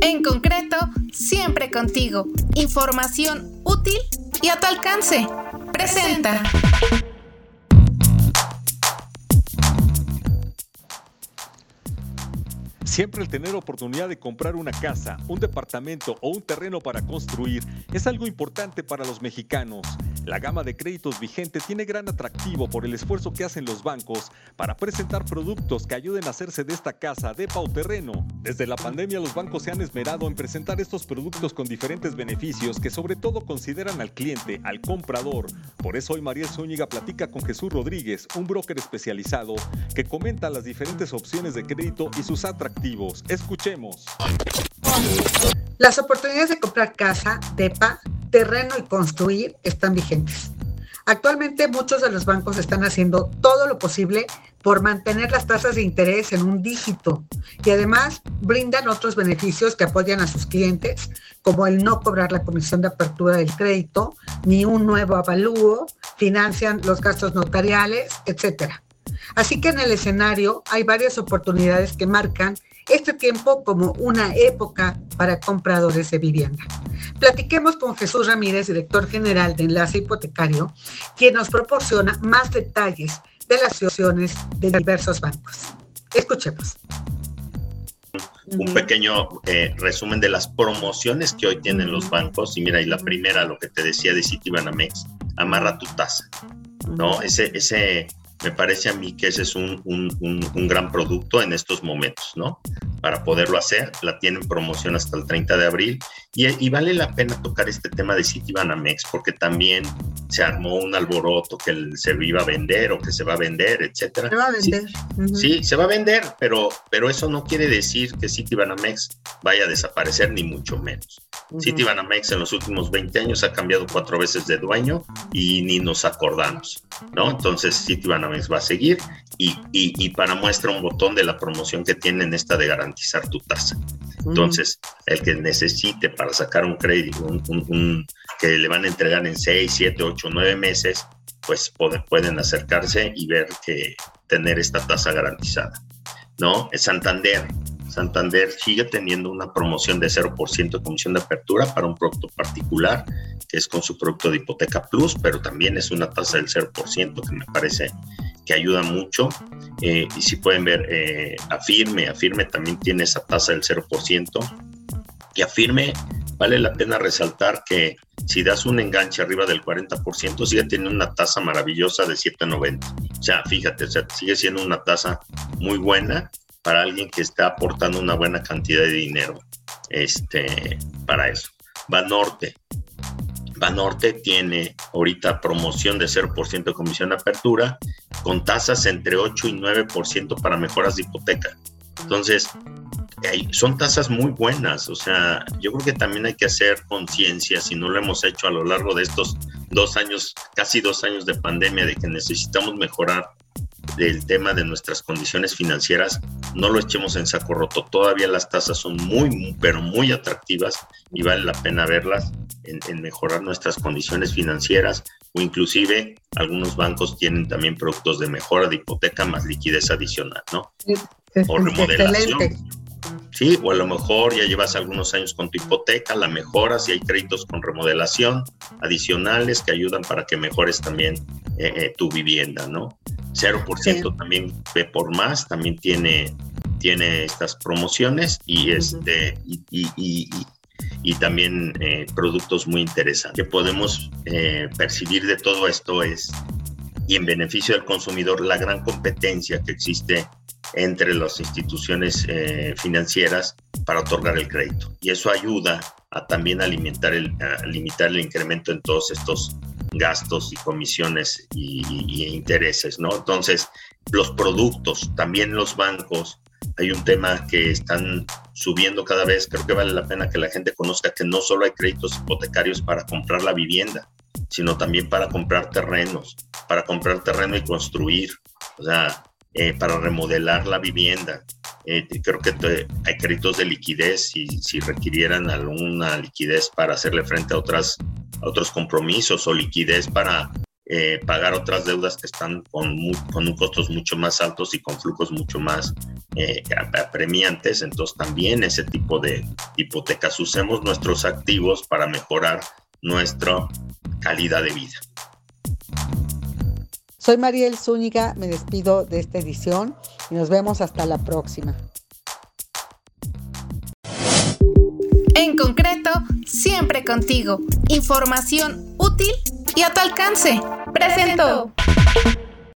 En concreto, siempre contigo. Información útil y a tu alcance. Presenta. Siempre el tener oportunidad de comprar una casa, un departamento o un terreno para construir es algo importante para los mexicanos. La gama de créditos vigente tiene gran atractivo por el esfuerzo que hacen los bancos para presentar productos que ayuden a hacerse de esta casa, depa o terreno. Desde la pandemia los bancos se han esmerado en presentar estos productos con diferentes beneficios que sobre todo consideran al cliente, al comprador. Por eso hoy María Zúñiga platica con Jesús Rodríguez, un broker especializado que comenta las diferentes opciones de crédito y sus atractivos Escuchemos. Las oportunidades de comprar casa, DEPA, terreno y construir están vigentes. Actualmente muchos de los bancos están haciendo todo lo posible por mantener las tasas de interés en un dígito y además brindan otros beneficios que apoyan a sus clientes, como el no cobrar la comisión de apertura del crédito, ni un nuevo avalúo, financian los gastos notariales, etc. Así que en el escenario hay varias oportunidades que marcan este tiempo como una época para compradores de vivienda. Platiquemos con Jesús Ramírez, director general de Enlace Hipotecario, quien nos proporciona más detalles de las situaciones de diversos bancos. Escuchemos. Un pequeño eh, resumen de las promociones que hoy tienen los bancos. Y mira, y la primera, lo que te decía de Citibanamex, amarra tu tasa. ¿no? Ese, ese me parece a mí que ese es un, gran producto en estos momentos, ¿no? Para poderlo hacer, la tienen promoción hasta el 30 de abril y, vale la pena tocar este tema de Citibanamex porque también se armó un alboroto que se iba a vender o que se va a vender, etcétera. Se va a vender. Sí, se va a vender, pero, pero eso no quiere decir que Citibanamex vaya a desaparecer ni mucho menos. Citibanamex en los últimos 20 años ha cambiado cuatro veces de dueño y ni nos acordamos, ¿no? Entonces Citibanamex va a seguir y, y, para muestra un botón de la promoción que tienen esta de garantizar tu tasa. Entonces, el que necesite para sacar un crédito, un, que le van a entregar en 6, 7, 8, 9 meses, pues pueden acercarse y ver que tener esta tasa garantizada. ¿No? Santander, Santander sigue teniendo una promoción de 0% de comisión de apertura para un producto particular, que es con su producto de hipoteca plus, pero también es una tasa del 0% que me parece que ayuda mucho. Eh, y si pueden ver, eh, Afirme, Afirme también tiene esa tasa del 0%. Y Afirme, vale la pena resaltar que si das un enganche arriba del 40%, sigue teniendo una tasa maravillosa de 7.90. O sea, fíjate, o sea, sigue siendo una tasa muy buena para alguien que está aportando una buena cantidad de dinero este, para eso. Banorte. Banorte tiene ahorita promoción de 0% de comisión de apertura con tasas entre 8 y 9% para mejoras de hipoteca. Entonces, son tasas muy buenas, o sea, yo creo que también hay que hacer conciencia, si no lo hemos hecho a lo largo de estos dos años, casi dos años de pandemia, de que necesitamos mejorar del tema de nuestras condiciones financieras, no lo echemos en saco roto. Todavía las tasas son muy, pero muy atractivas y vale la pena verlas en, mejorar nuestras condiciones financieras o inclusive algunos bancos tienen también productos de mejora de hipoteca más liquidez adicional, ¿no? o remodelación. Sí, o a lo mejor ya llevas algunos años con tu hipoteca, la mejoras y hay créditos con remodelación adicionales que ayudan para que mejores también eh, eh, tu vivienda, ¿no? 0% también ve por más, también tiene, tiene estas promociones y, este, y, también eh, productos muy interesantes. que podemos eh, percibir de todo esto es, y en beneficio del consumidor, la gran competencia que existe entre las instituciones eh, financieras para otorgar el crédito. Y eso ayuda a también alimentar el, a limitar el incremento en todos estos gastos y comisiones y, intereses, ¿no? Entonces, los productos, también los bancos, hay un tema que están subiendo cada vez, creo que vale la pena que la gente conozca que no solo hay créditos hipotecarios para comprar la vivienda, sino también para comprar terrenos, para comprar terreno y construir, o sea, eh, para remodelar la vivienda. Eh, creo que hay créditos de liquidez y si requirieran alguna liquidez para hacerle frente a otras otros compromisos o liquidez para eh, pagar otras deudas que están con, con costos mucho más altos y con flujos mucho más eh, apremiantes. Entonces también ese tipo de, hipotecas. Usemos nuestros activos para mejorar nuestra calidad de vida. Soy Mariel Zúñiga, me despido de esta edición y nos vemos hasta la próxima. En concreto, siempre contigo. Información útil y a tu alcance. Presento.